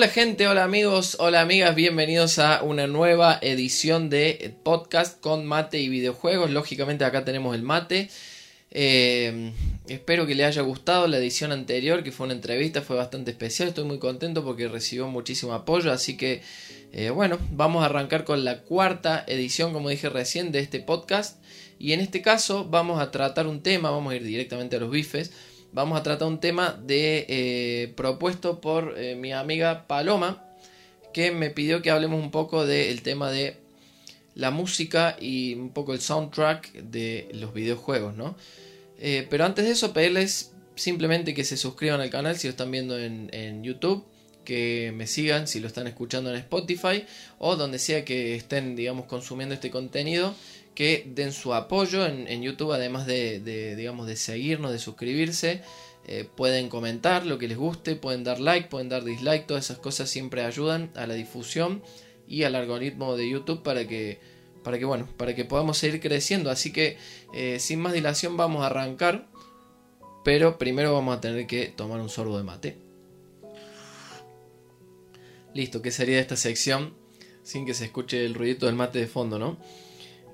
Hola gente, hola amigos, hola amigas, bienvenidos a una nueva edición de podcast con mate y videojuegos. Lógicamente acá tenemos el mate. Eh, espero que le haya gustado la edición anterior, que fue una entrevista, fue bastante especial. Estoy muy contento porque recibió muchísimo apoyo, así que eh, bueno, vamos a arrancar con la cuarta edición, como dije recién, de este podcast. Y en este caso vamos a tratar un tema, vamos a ir directamente a los bifes vamos a tratar un tema de eh, propuesto por eh, mi amiga Paloma, que me pidió que hablemos un poco del tema de la música y un poco el soundtrack de los videojuegos, ¿no? Eh, pero antes de eso, pedirles simplemente que se suscriban al canal si lo están viendo en, en YouTube que me sigan si lo están escuchando en Spotify o donde sea que estén, digamos, consumiendo este contenido que den su apoyo en, YouTube, además de, digamos, de seguirnos, de suscribirse. Eh, pueden comentar lo que les guste, pueden dar like, pueden dar dislike, todas esas cosas siempre ayudan a la difusión y al algoritmo de YouTube para que, para que, bueno, para que podamos seguir creciendo. Así que eh, sin más dilación vamos a arrancar, pero primero vamos a tener que tomar un sorbo de mate. Listo, ¿qué sería esta sección? Sin que se escuche el ruidito del mate de fondo, ¿no?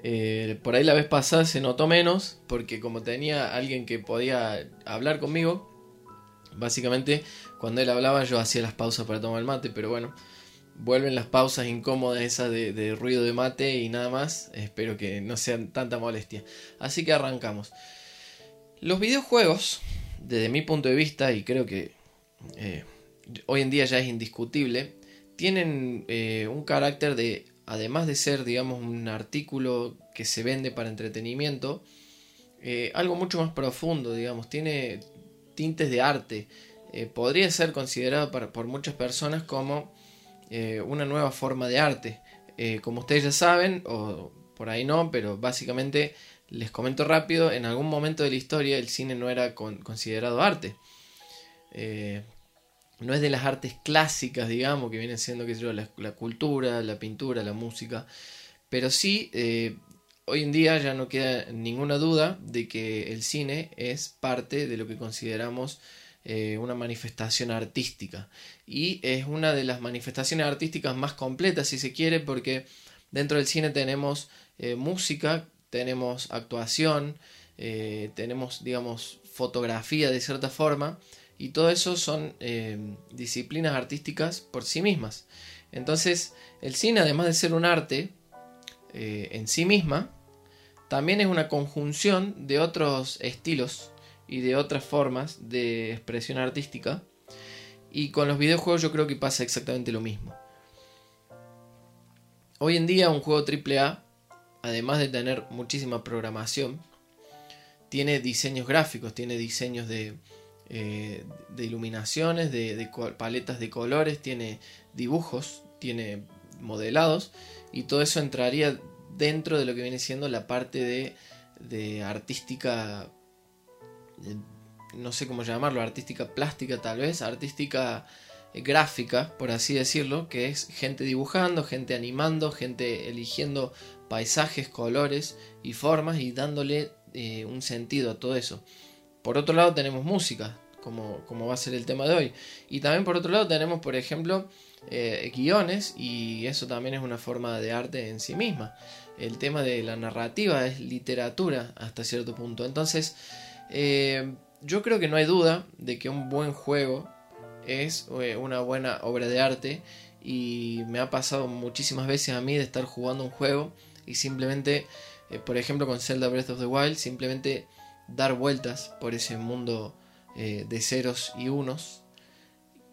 Eh, por ahí la vez pasada se notó menos, porque como tenía alguien que podía hablar conmigo, básicamente cuando él hablaba yo hacía las pausas para tomar el mate, pero bueno, vuelven las pausas incómodas esas de, ruido de mate y nada más, espero que no sean tanta molestia. Así que arrancamos. Los videojuegos, desde mi punto de vista, y creo que eh, hoy en día ya es indiscutible, tienen eh, un carácter de además de ser, digamos, un artículo que se vende para entretenimiento, eh, algo mucho más profundo, digamos, tiene tintes de arte. Eh, podría ser considerado por muchas personas como eh, una nueva forma de arte. como ustedes ya saben, o por ahí no, pero básicamente les comento rápido, en algún momento de la historia el cine no era considerado arte no es de las artes clásicas, digamos, que vienen siendo, qué sé la, cultura, la pintura, la música, pero sí, eh, hoy en día ya no queda ninguna duda de que el cine es parte de lo que consideramos eh, una manifestación artística. Y es una de las manifestaciones artísticas más completas, si se quiere, porque dentro del cine tenemos eh, música, tenemos actuación, tenemos, digamos, fotografía de cierta forma, y todo eso son eh, disciplinas artísticas por sí mismas. Entonces, el cine, además de ser un arte eh, en sí misma, también es una conjunción de otros estilos y de otras formas de expresión artística. Y con los videojuegos yo creo que pasa exactamente lo mismo. Hoy en día un juego AAA, además de tener muchísima programación, tiene diseños gráficos, tiene diseños de, eh, de iluminaciones, de, paletas de colores, tiene dibujos, tiene modelados y todo eso entraría dentro de lo que viene siendo la parte de, artística, no sé cómo llamarlo, artística plástica tal vez, artística gráfica, por así decirlo, que es gente dibujando, gente animando, gente eligiendo paisajes, colores y formas y dándole eh, un sentido a todo eso. Por otro lado tenemos música, como, como, va a ser el tema de hoy. Y también por otro lado tenemos, por ejemplo, eh, guiones y eso también es una forma de arte en sí misma. El tema de la narrativa es literatura hasta cierto punto. Entonces, eh, yo creo que no hay duda de que un buen juego es eh, una buena obra de arte y me ha pasado muchísimas veces a mí de estar jugando un juego y simplemente, por ejemplo con Zelda Breath of the Wild, simplemente dar vueltas por ese mundo eh, de ceros y unos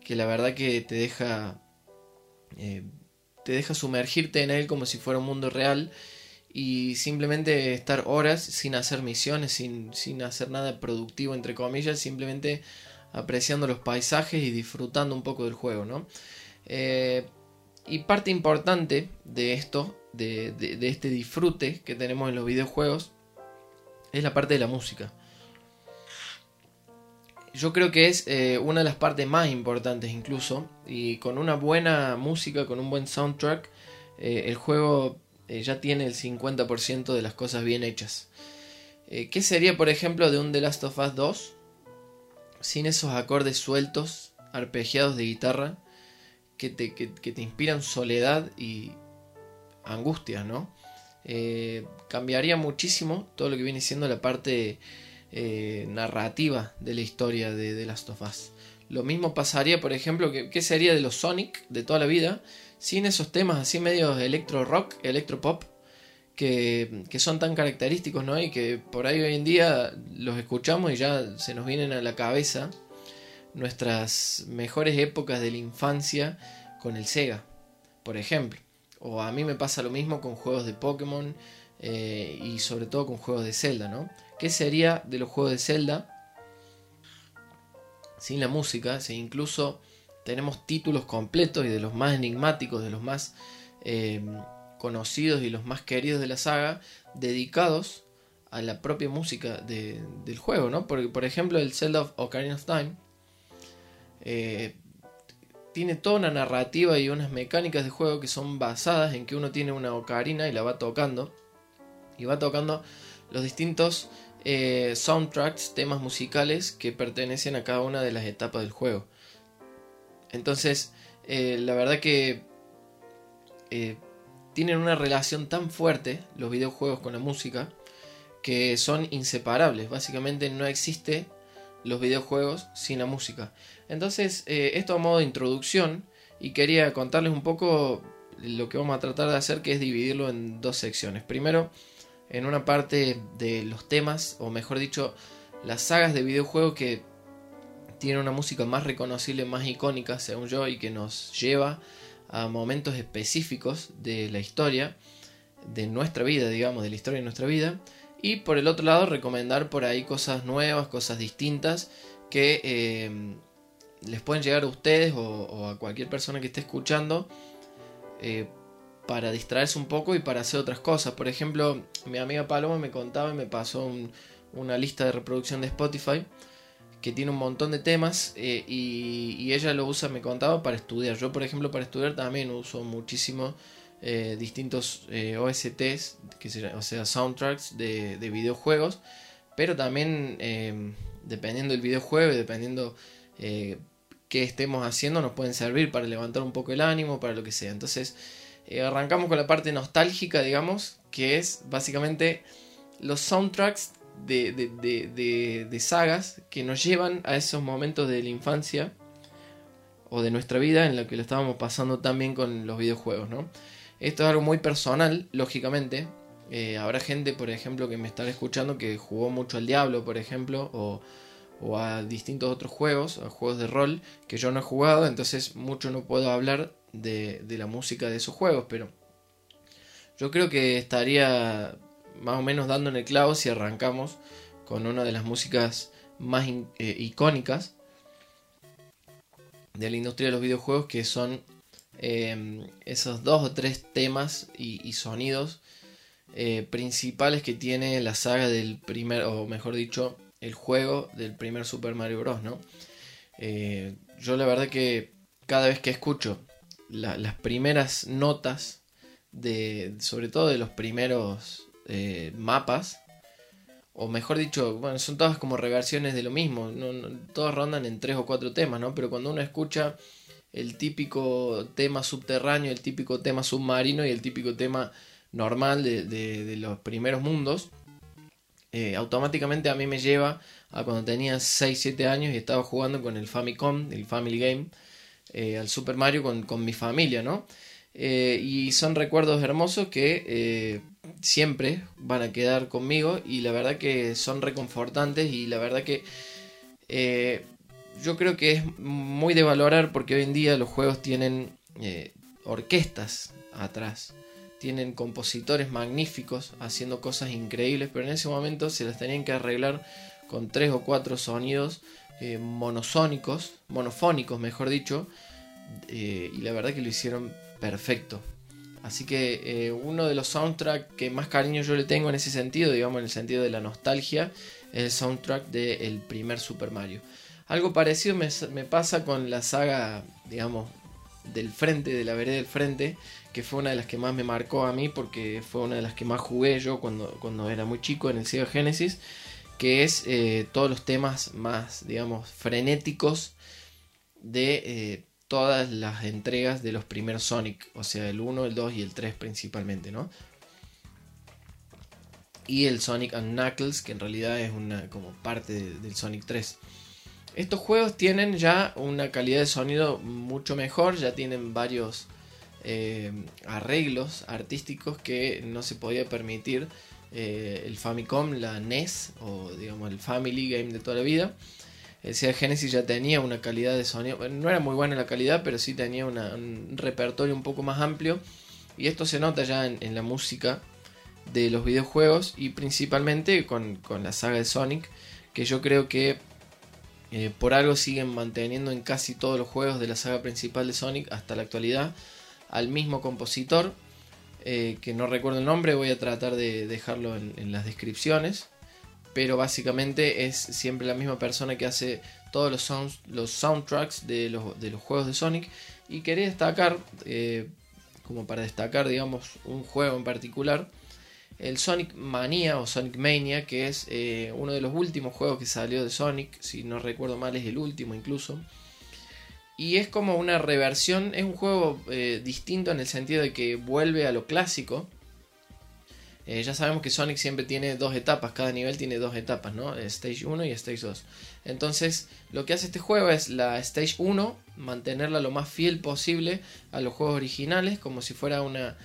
que la verdad que te deja eh, te deja sumergirte en él como si fuera un mundo real y simplemente estar horas sin hacer misiones, sin, sin hacer nada productivo entre comillas, simplemente apreciando los paisajes y disfrutando un poco del juego, ¿no? Eh, y parte importante de esto, de, de, este disfrute que tenemos en los videojuegos, es la parte de la música. Yo creo que es eh, una de las partes más importantes incluso. Y con una buena música, con un buen soundtrack, eh, el juego eh, ya tiene el 50% de las cosas bien hechas. ¿Qué sería, por ejemplo, de un The Last of Us 2? Sin esos acordes sueltos, arpegiados de guitarra, que te, que, te inspiran soledad y angustia, ¿no? Eh, cambiaría muchísimo todo lo que viene siendo la parte eh, narrativa de la historia de The Last of Us. Lo mismo pasaría, por ejemplo, que, ¿qué sería de los Sonic de toda la vida sin esos temas así medio electro rock, electro pop, que, que, son tan característicos, ¿no? Y que por ahí hoy en día los escuchamos y ya se nos vienen a la cabeza nuestras mejores épocas de la infancia con el Sega, por ejemplo. O a mí me pasa lo mismo con juegos de Pokémon eh, y sobre todo con juegos de Zelda, ¿no? ¿Qué sería de los juegos de Zelda sin la música? Si incluso tenemos títulos completos y de los más enigmáticos, de los más eh, conocidos y los más queridos de la saga, dedicados a la propia música del juego, ¿no? Por, por ejemplo, el Zelda of Ocarina of Time eh, tiene toda una narrativa y unas mecánicas de juego que son basadas en que uno tiene una ocarina y la va tocando. Y va tocando los distintos eh, soundtracks, temas musicales que pertenecen a cada una de las etapas del juego. Entonces, eh, la verdad que tienen una relación tan fuerte los videojuegos con la música que son inseparables. Básicamente no existe los videojuegos sin la música. Entonces, eh, esto a modo de introducción y quería contarles un poco lo que vamos a tratar de hacer, que es dividirlo en dos secciones. Primero, en una parte de los temas, o mejor dicho, las sagas de videojuegos que tienen una música más reconocible, más icónica, según yo, y que nos lleva a momentos específicos de la historia, de nuestra vida, digamos, de la historia de nuestra vida. Y por el otro lado, recomendar por ahí cosas nuevas, cosas distintas que eh, les pueden llegar a ustedes o, a cualquier persona que esté escuchando eh, para distraerse un poco y para hacer otras cosas. Por ejemplo, mi amiga Paloma me contaba y me pasó una lista de reproducción de Spotify que tiene un montón de temas eh, y, ella lo usa, me contaba, para estudiar. Yo, por ejemplo, para estudiar también uso muchísimo eh, distintos OSTs, que o sea, soundtracks de, de videojuegos, pero también dependiendo del videojuego y dependiendo que estemos haciendo nos pueden servir para levantar un poco el ánimo, para lo que sea. Entonces, eh, arrancamos con la parte nostálgica, digamos, que es básicamente los soundtracks de, de, sagas que nos llevan a esos momentos de la infancia o de nuestra vida en la que lo estábamos pasando también con los videojuegos, ¿no? Esto es algo muy personal, lógicamente. Eh, habrá gente, por ejemplo, que me estará escuchando que jugó mucho al Diablo, por ejemplo, o a distintos otros juegos, a juegos de rol que yo no he jugado, entonces mucho no puedo hablar de, la música de esos juegos, pero yo creo que estaría más o menos dando en el clavo si arrancamos con una de las músicas más eh, icónicas de la industria de los videojuegos, que son em, esos dos o tres temas y, sonidos eh, principales que tiene la saga del primer, o mejor dicho, el juego del primer Super Mario Bros. ¿no? Eh, yo la verdad que cada vez que escucho las primeras notas, de, sobre todo de los primeros eh, mapas, o mejor dicho, bueno, son todas como reversiones de lo mismo, no, todas rondan en tres o cuatro temas, ¿no? Pero cuando uno escucha el típico tema subterráneo, el típico tema submarino y el típico tema normal de los primeros mundos, eh, automáticamente a mí me lleva a cuando tenía 6-7 años y estaba jugando con el Famicom, el Family Game, eh, al Super Mario con, mi familia, ¿no? Eh, y son recuerdos hermosos que siempre van a quedar conmigo y la verdad que son reconfortantes y la verdad que yo creo que es muy de valorar porque hoy en día los juegos tienen orquestas atrás tienen compositores magníficos haciendo cosas increíbles, pero en ese momento se las tenían que arreglar con tres o cuatro sonidos eh, monosónicos, monofónicos mejor dicho, eh, y la verdad que lo hicieron perfecto. Así que eh, uno de los soundtracks que más cariño yo le tengo en ese sentido, digamos en el sentido de la nostalgia, es el soundtrack del primer Super Mario. Algo parecido me, pasa con la saga, digamos, del frente, de la vereda del frente, que fue una de las que más me marcó a mí porque fue una de las que más jugué yo cuando, cuando era muy chico en el Sega Genesis, que es eh, todos los temas más, digamos, frenéticos de eh, todas las entregas de los primeros Sonic, o sea, el 1, el 2 y el 3 principalmente, ¿no? Y el Sonic and Knuckles, que en realidad es una como parte del Sonic 3. Estos juegos tienen ya una calidad de sonido mucho mejor, ya tienen varios eh, arreglos artísticos que no se podía permitir eh, el Famicom, la NES o digamos el Family Game de toda la vida. El Sega Genesis ya tenía una calidad de sonido, no era muy buena la calidad, pero sí tenía un repertorio un poco más amplio. Y esto se nota ya en, la música de los videojuegos y principalmente con, la saga de Sonic, que yo creo que eh, por algo siguen manteniendo en casi todos los juegos de la saga principal de Sonic hasta la actualidad al mismo compositor, eh, que no recuerdo el nombre, voy a tratar de dejarlo en las descripciones pero básicamente es siempre la misma persona que hace todos los, sounds, los soundtracks de los, de los juegos de Sonic. Y quería destacar, eh, como para destacar, digamos, un juego en particular, el Sonic Mania o Sonic Mania, que es eh, uno de los últimos juegos que salió de Sonic, si no recuerdo mal es el último incluso. Y es como una reversión, es un juego eh, distinto en el sentido de que vuelve a lo clásico, eh, ya sabemos que Sonic siempre tiene dos etapas, cada nivel tiene dos etapas, ¿no? Stage 1 y Stage 2. Entonces, lo que hace este juego es la Stage 1, mantenerla lo más fiel posible a los juegos originales, como si fuera una,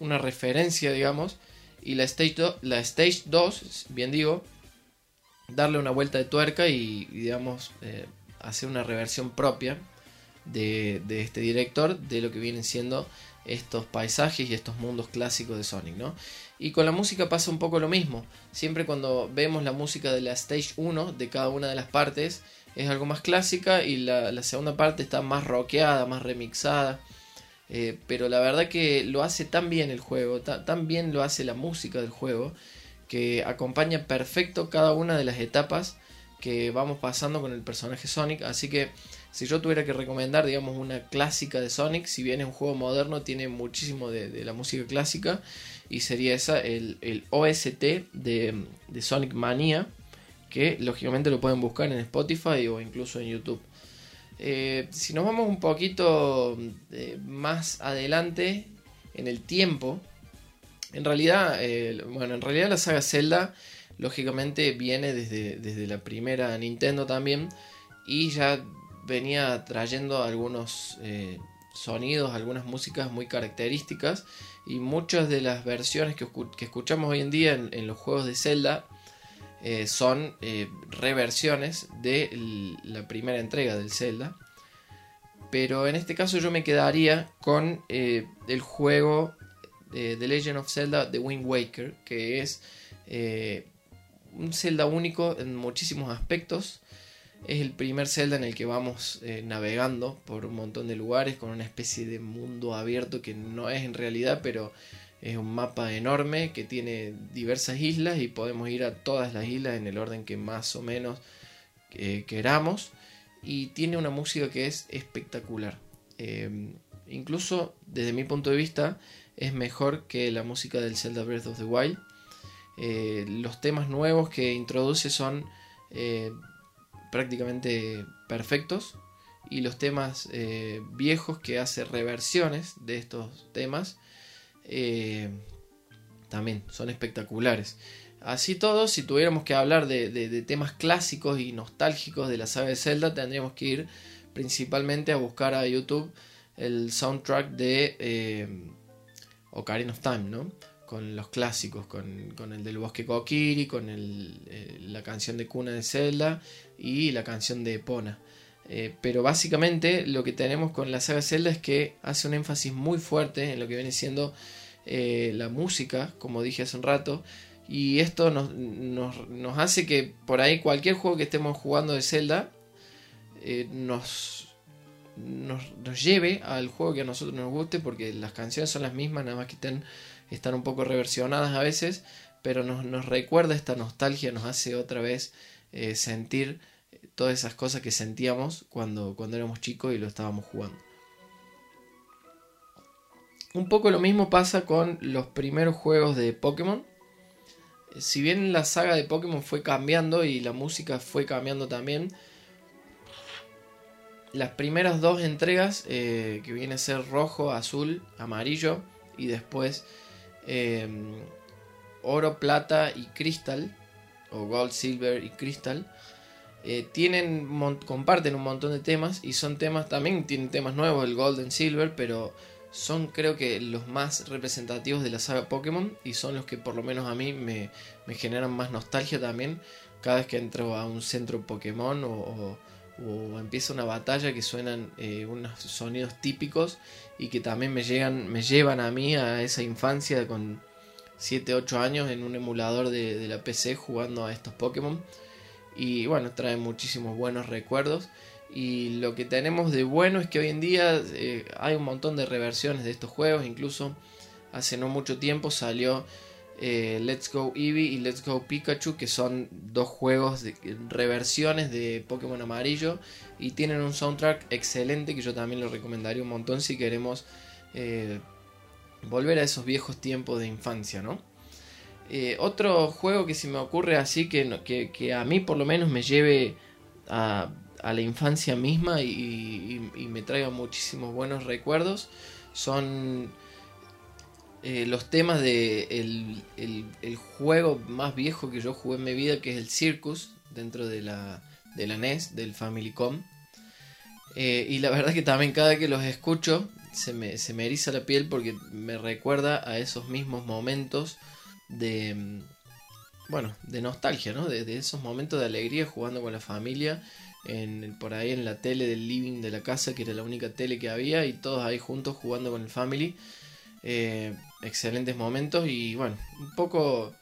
una referencia, digamos. Y la Stage, 2, la stage 2, bien digo, darle una vuelta de tuerca y, digamos, eh, hacer una reversión propia de, de este director de lo que vienen siendo estos paisajes y estos mundos clásicos de Sonic, ¿no? Y con la música pasa un poco lo mismo. Siempre cuando vemos la música de la Stage 1 de cada una de las partes es algo más clásica y la, segunda parte está más rockeada, más remixada. Eh, pero la verdad que lo hace tan bien el juego, tan bien lo hace la música del juego, que acompaña perfecto cada una de las etapas que vamos pasando con el personaje Sonic. Así que si yo tuviera que recomendar, digamos, una clásica de Sonic, si bien es un juego moderno, tiene muchísimo de, la música clásica. Y sería esa, el, OST de, Sonic Mania, que lógicamente lo pueden buscar en Spotify o incluso en YouTube. Eh, si nos vamos un poquito eh, más adelante en el tiempo, en realidad, eh, bueno, en realidad la saga Zelda lógicamente viene desde, desde la primera Nintendo también y ya venía trayendo algunos sonidos, algunas músicas muy características y muchas de las versiones que, escuchamos hoy en día en, los juegos de Zelda eh, son eh, reversiones de la primera entrega del Zelda. Pero en este caso yo me quedaría con el juego The Legend of Zelda The Wind Waker, que es un Zelda único en muchísimos aspectos. Es el primer Zelda en el que vamos eh, navegando por un montón de lugares con una especie de mundo abierto que no es en realidad, pero es un mapa enorme que tiene diversas islas y podemos ir a todas las islas en el orden que más o menos eh, queramos. Y tiene una música que es espectacular. Eh, incluso desde mi punto de vista es mejor que la música del Zelda Breath of the Wild. los temas nuevos que introduce son prácticamente perfectos y los temas eh, viejos que hace reversiones de estos temas eh, también son espectaculares. Así todo, si tuviéramos que hablar de, temas clásicos y nostálgicos de la saga de Zelda, tendríamos que ir principalmente a buscar a YouTube el soundtrack de eh, Ocarina of Time, ¿no? con los clásicos, con, el del bosque Kokiri, con eh, la canción de cuna de Zelda y la canción de Epona. Eh, pero básicamente lo que tenemos con la saga Zelda es que hace un énfasis muy fuerte en lo que viene siendo eh, la música, como dije hace un rato, y esto nos, hace que por ahí cualquier juego que estemos jugando de Zelda nos, nos, nos, lleve al juego que a nosotros nos guste, porque las canciones son las mismas, nada más que estén están un poco reversionadas a veces, pero nos, recuerda esta nostalgia, nos hace otra vez eh, sentir todas esas cosas que sentíamos cuando, cuando éramos chicos y lo estábamos jugando. Un poco lo mismo pasa con los primeros juegos de Pokémon. Si bien la saga de Pokémon fue cambiando y la música fue cambiando también, las primeras dos entregas, eh, que viene a ser rojo, azul, amarillo, y después em, oro, plata y cristal, o gold, silver y cristal, eh, tienen, comparten un montón de temas y son temas, también tienen temas nuevos, el gold and silver, pero son creo que los más representativos de la saga Pokémon y son los que por lo menos a mí me, me generan más nostalgia también cada vez que entro a un centro Pokémon o empieza una batalla que suenan eh, unos sonidos típicos y que también me llegan me llevan a mí a esa infancia con 7 8 años en un emulador de, la PC jugando a estos Pokémon y bueno trae muchísimos buenos recuerdos y lo que tenemos de bueno es que hoy en día eh, hay un montón de reversiones de estos juegos incluso hace no mucho tiempo salió eh, Let's Go Eevee y Let's Go Pikachu, que son dos juegos de reversiones de Pokémon amarillo y tienen un soundtrack excelente que yo también lo recomendaría un montón si queremos eh, volver a esos viejos tiempos de infancia, ¿no? Eh, otro juego que se me ocurre así que, que, a mí por lo menos me lleve a, la infancia misma y, me traiga muchísimos buenos recuerdos son eh, los temas de el, juego más viejo que yo jugué en mi vida, que es el Circus, dentro de la, de la NES, del Famicom. Eh, y la verdad que también cada que los escucho se me, se me eriza la piel porque me recuerda a esos mismos momentos de, mm, bueno, de nostalgia, ¿no? De, esos momentos de alegría jugando con la familia, en, por ahí en la tele del living de la casa, que era la única tele que había, y todos ahí juntos jugando con el family. Eh, excelentes momentos y bueno, un poco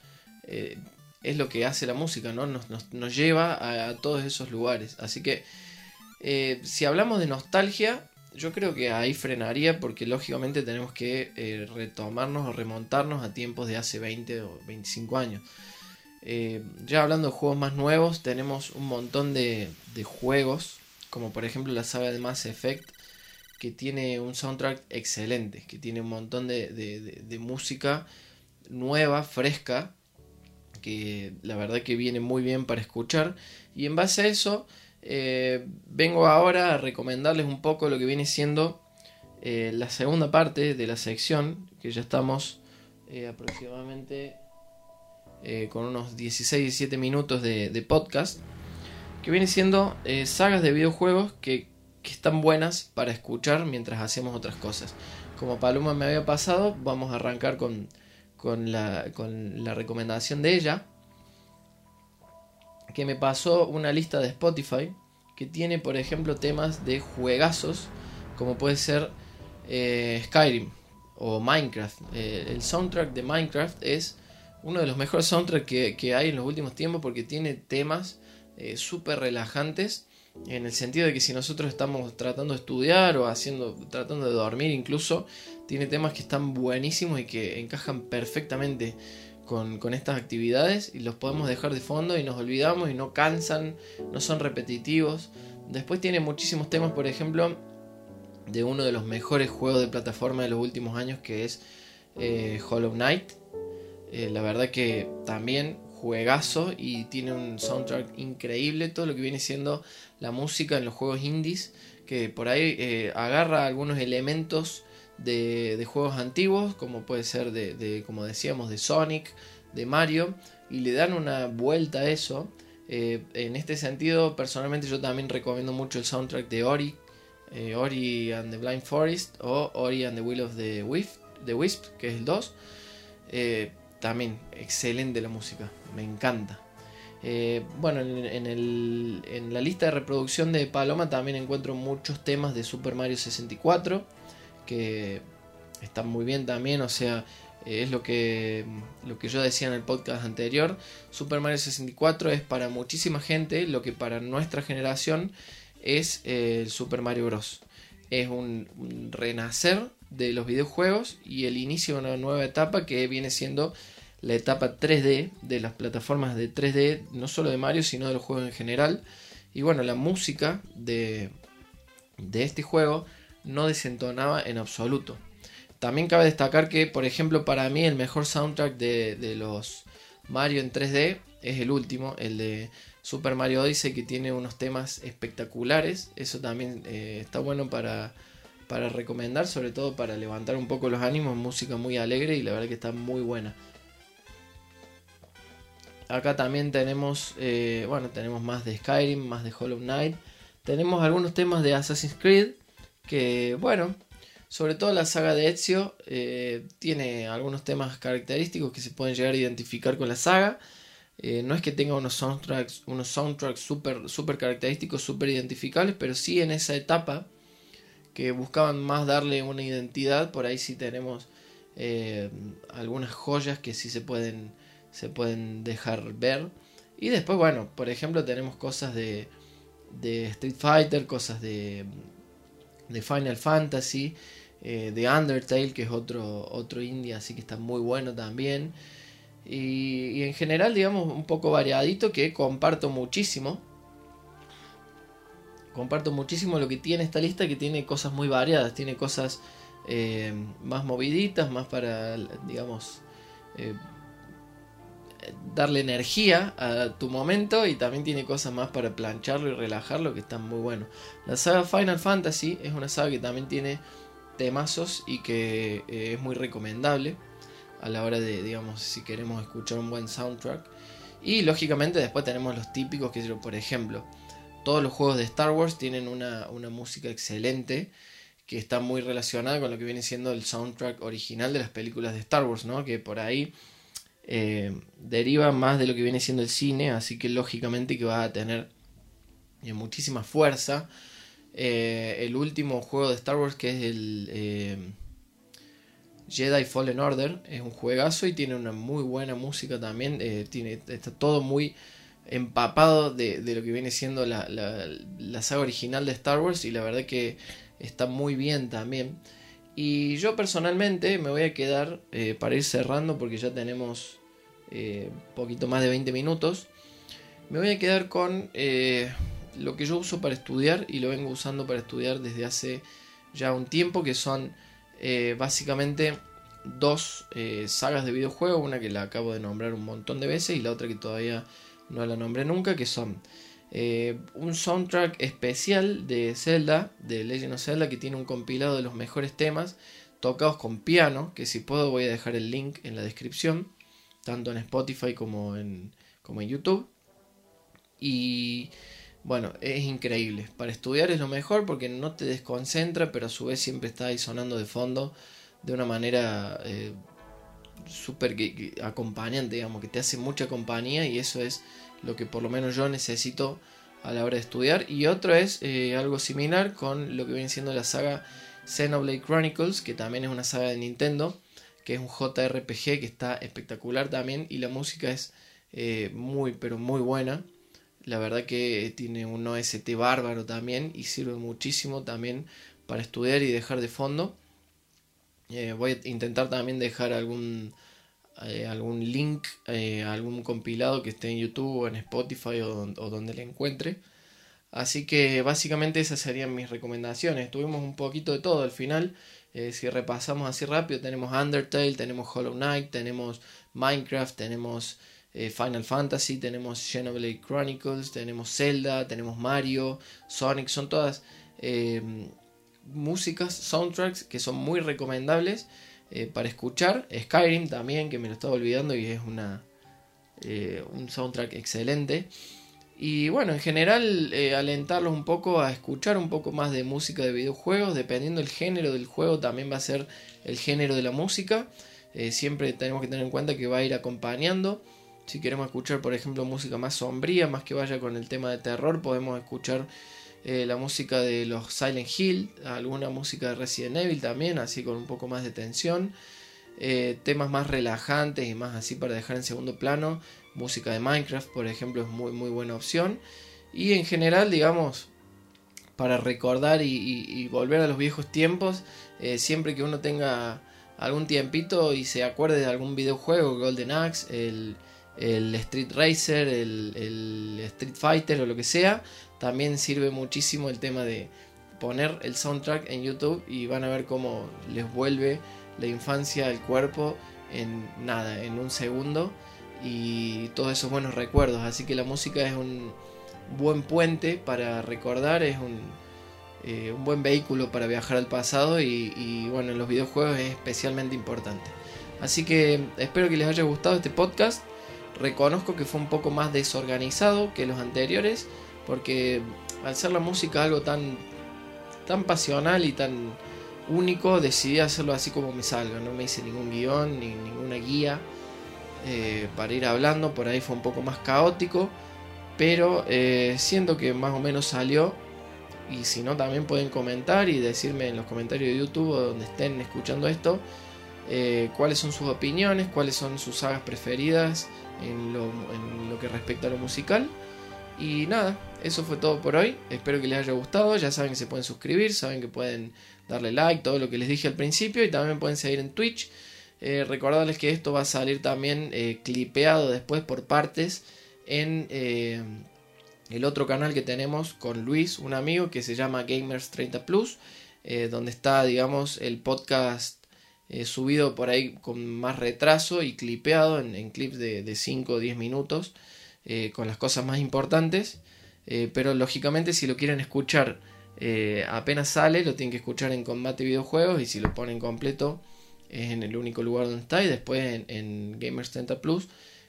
eh, es lo que hace la música, ¿no? Nos, lleva a, todos esos lugares. Así que eh, si hablamos de nostalgia, yo creo que ahí frenaría porque lógicamente tenemos que eh, retomarnos o remontarnos a tiempos de hace 20 o 25 años. ya hablando de juegos más nuevos, tenemos un montón de, de juegos, como por ejemplo la saga de Mass Effect, que tiene un soundtrack excelente, que tiene un montón de, música nueva, fresca, que la verdad que viene muy bien para escuchar. Y en base a eso, eh, vengo ahora a recomendarles un poco lo que viene siendo eh, la segunda parte de la sección, que ya estamos eh, aproximadamente con unos 16-17 minutos de, de, podcast, que viene siendo sagas de videojuegos que que están buenas para escuchar mientras hacemos otras cosas. Como Paloma me había pasado, vamos a arrancar con, con, la, con la recomendación de ella, que me pasó una lista de Spotify que tiene, por ejemplo, temas de juegazos, como puede ser eh, Skyrim o Minecraft. Eh, el soundtrack de Minecraft es uno de los mejores soundtracks que, hay en los últimos tiempos porque tiene temas eh, súper relajantes en el sentido de que si nosotros estamos tratando de estudiar o haciendo, tratando de dormir incluso, tiene temas que están buenísimos y que encajan perfectamente con, estas actividades y los podemos dejar de fondo y nos olvidamos y no cansan, no son repetitivos. Después tiene muchísimos temas, por ejemplo, de uno de los mejores juegos de plataforma de los últimos años que es eh, Hollow Knight. Eh, la verdad que también juegazo y tiene un soundtrack increíble, todo lo que viene siendo la música en los juegos indies, que por ahí eh, agarra algunos elementos de, juegos antiguos, como puede ser de, como decíamos, de Sonic, de Mario, y le dan una vuelta a eso. Eh, en este sentido, personalmente yo también recomiendo mucho el soundtrack de Ori, eh, Ori and the Blind Forest o Ori and the Will of the Wisp, the Wisp que es el 2 también excelente la música, me encanta. Eh, bueno, en, la lista de reproducción de Paloma también encuentro muchos temas de Super Mario 64 que están muy bien también, o sea, es lo que, lo que yo decía en el podcast anterior. Super Mario 64 es para muchísima gente lo que para nuestra generación es el Super Mario Bros. Es un renacer de los videojuegos y el inicio de una nueva etapa que viene siendo la etapa 3D de las plataformas de 3D, no solo de Mario, sino de los juegos en general. Y bueno, la música de, de este juego no desentonaba en absoluto. También cabe destacar que, por ejemplo, para mí el mejor soundtrack de, los Mario en 3D es el último, el de Super Mario Odyssey que tiene unos temas espectaculares. Eso también eh, está bueno para, para recomendar, sobre todo para levantar un poco los ánimos. Música muy alegre y la verdad que está muy buena. Acá también tenemos, eh, bueno, tenemos más de Skyrim, más de Hollow Knight. Tenemos algunos temas de Assassin's Creed que, bueno, sobre todo la saga de Ezio eh, tiene algunos temas característicos que se pueden llegar a identificar con la saga. Eh, no es que tenga unos soundtracks, unos soundtracks super, super característicos, super identificables, pero sí en esa etapa que buscaban más darle una identidad. Por ahí sí tenemos eh, algunas joyas que sí se pueden, se pueden dejar ver. Y después, bueno, por ejemplo, tenemos cosas de, de Street Fighter, cosas de, de Final Fantasy, eh, de Undertale, que es otro, otro indie, así que está muy bueno también. Y, en general, digamos, un poco variadito que comparto muchísimo. Comparto muchísimo lo que tiene esta lista, que tiene cosas muy variadas, tiene cosas eh, más moviditas, más para, digamos, eh, darle energía a tu momento y también tiene cosas más para plancharlo y relajarlo que están muy buenos. La saga Final Fantasy es una saga que también tiene temazos y que eh, es muy recomendable a la hora de, digamos, si queremos escuchar un buen soundtrack. Y lógicamente después tenemos los típicos que, por ejemplo, todos los juegos de Star Wars tienen una, música excelente que está muy relacionada con lo que viene siendo el soundtrack original de las películas de Star Wars, ¿no? Que por ahí eh, deriva más de lo que viene siendo el cine, así que lógicamente que va a tener eh, muchísima fuerza. Eh, el último juego de Star Wars que es el Jedi Fallen Order es un juegazo y tiene una muy buena música también. Tiene, está todo muy empapado de, lo que viene siendo la, saga original de Star Wars y la verdad que está muy bien también. Y yo personalmente me voy a quedar eh, para ir cerrando porque ya tenemos eh, poquito más de 20 minutos. Me voy a quedar con lo que yo uso para estudiar y lo vengo usando para estudiar desde hace ya un tiempo que son eh, básicamente dos eh, sagas de videojuegos, una que la acabo de nombrar un montón de veces y la otra que todavía no la nombré nunca, que son eh, un soundtrack especial de Zelda, de Legend of Zelda, que tiene un compilado de los mejores temas tocados con piano, que si puedo voy a dejar el link en la descripción, tanto en Spotify como en, YouTube. Y bueno, es increíble. Para estudiar es lo mejor porque no te desconcentra, pero a su vez siempre está ahí sonando de fondo de una manera eh, súper acompañante, digamos, que te hace mucha compañía y eso es lo que por lo menos yo necesito a la hora de estudiar. Y otro es eh, algo similar con lo que viene siendo la saga Xenoblade Chronicles, que también es una saga de Nintendo, que es un JRPG que está espectacular también y la música es eh, muy, pero muy buena. La verdad que tiene un OST bárbaro también y sirve muchísimo también para estudiar y dejar de fondo. Eh, voy a intentar también dejar algún, eh, algún link, eh, algún compilado que esté en YouTube o en Spotify o, donde le encuentre. Así que básicamente esas serían mis recomendaciones. Tuvimos un poquito de todo al final. si repasamos así rápido, tenemos Undertale, tenemos Hollow Knight, tenemos Minecraft, tenemos eh, Final Fantasy, tenemos Xenoblade Chronicles, tenemos Zelda, tenemos Mario, Sonic, son todas músicas, soundtracks que son muy recomendables eh, para escuchar. Skyrim también, que me lo estaba olvidando y es una, eh, un soundtrack excelente. Y bueno, en general alentarlos un poco a escuchar un poco más de música de videojuegos, dependiendo del género del juego también va a ser el género de la música. siempre tenemos que tener en cuenta que va a ir acompañando. Si queremos escuchar, por ejemplo, música más sombría, más que vaya con el tema de terror, podemos escuchar eh, la música de los Silent Hill, alguna música de Resident Evil también, así con un poco más de tensión. Eh, temas más relajantes y más así para dejar en segundo plano. Música de Minecraft, por ejemplo, es muy, muy buena opción. Y en general, digamos, para recordar y, volver a los viejos tiempos, eh, siempre que uno tenga algún tiempito y se acuerde de algún videojuego, Golden Axe, el el Street Racer, el, Street Fighter o lo que sea, también sirve muchísimo el tema de poner el soundtrack en YouTube y van a ver cómo les vuelve la infancia al cuerpo en nada, en un segundo. y todos esos buenos recuerdos. Así que la música es un buen puente para recordar, es un, eh, un buen vehículo para viajar al pasado y, bueno, en los videojuegos es especialmente importante. Así que espero que les haya gustado este podcast. Reconozco que fue un poco más desorganizado que los anteriores, porque al ser la música algo tan, tan pasional y tan único, decidí hacerlo así como me salga. No me hice ningún guion ni ninguna guía eh, para ir hablando. Por ahí fue un poco más caótico, pero eh, siento que más o menos salió y si no, también pueden comentar y decirme en los comentarios de YouTube donde estén escuchando esto eh, cuáles son sus opiniones, cuáles son sus sagas preferidas en lo, que respecta a lo musical. Y nada, eso fue todo por hoy. Espero que les haya gustado. Ya saben que se pueden suscribir, saben que pueden darle like, todo lo que les dije al principio. Y también pueden seguir en Twitch. Eh, recordarles que esto va a salir también eh, clipeado después por partes en el otro canal que tenemos con Luis, un amigo que se llama Gamers 30 Plus, eh, donde está, digamos, el podcast eh, subido por ahí con más retraso y clipeado en, clips de, 5 o 10 minutos eh, con las cosas más importantes. pero lógicamente, si lo quieren escuchar apenas sale, lo tienen que escuchar en Combate Videojuegos y si lo ponen completo es en el único lugar donde está y después en, en Gamers 30 Plus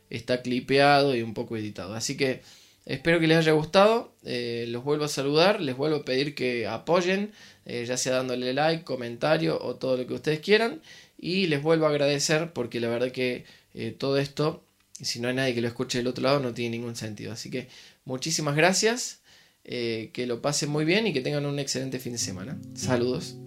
está clipeado y un poco editado. Así que Espero que les haya gustado. Eh, los vuelvo a saludar. Les vuelvo a pedir que apoyen, eh, ya sea dándole like, comentario o todo lo que ustedes quieran. Y les vuelvo a agradecer porque la verdad que eh, todo esto, si no hay nadie que lo escuche del otro lado, no tiene ningún sentido. Así que muchísimas gracias. que lo pasen muy bien y que tengan un excelente fin de semana. Saludos.